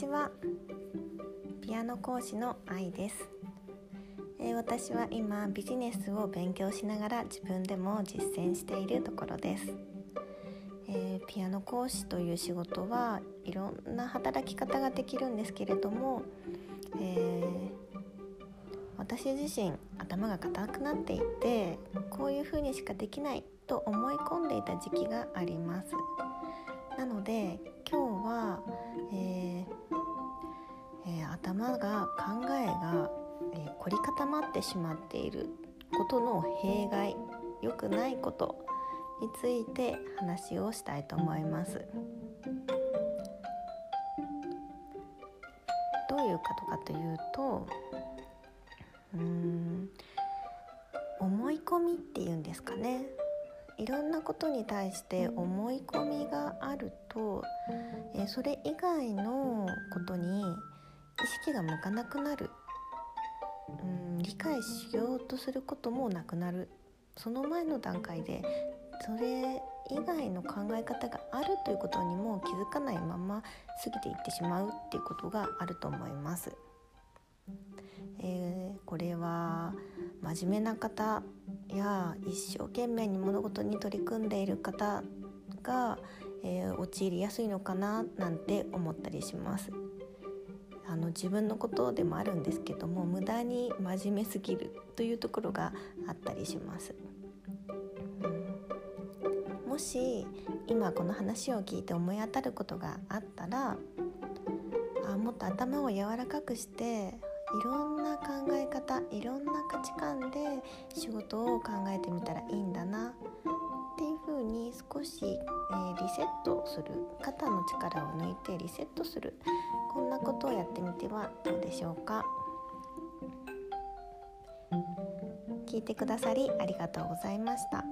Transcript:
ちは。ピアノ講師の愛です、えー、私は今ビジネスを勉強しながら自分でも実践しているところです、えー、ピアノ講師という仕事はいろんな働き方ができるんですけれども、えー、私自身頭が硬くなっていてこういうふうにしかできないと思い込んでいた時期があります。なので今日は、凝り固まってしまっていることの弊害良くないことについて話をしたいと思います。どういうことかというとうん思い込みっていうんですかねいろんなことに対して思い込みがあると、えそれ以外のことに意識が向かなくなるうん理解しようとすることもなくなるその前の段階でそれ以外の考え方があるということにも気づかないまま過ぎていってしまうっていうことがあると思います。えー、これは真面目な方や一生懸命に物事に取り組んでいる方が、えー、陥りやすいのかななんて思ったりします。あの自分のことでもあるんですけども無駄に真面目すぎるというところがあったりします。もし今この話を聞いて思い当たることがあったらあもっと頭を柔らかくしていろんな考え方いろんな価値観で仕事を考えてみたらいいんだなっていうふうに少し、えー、リセットする肩の力を抜いてリセットするこんなことをやってみてはどうでしょうか？聞いてくださりありがとうございました。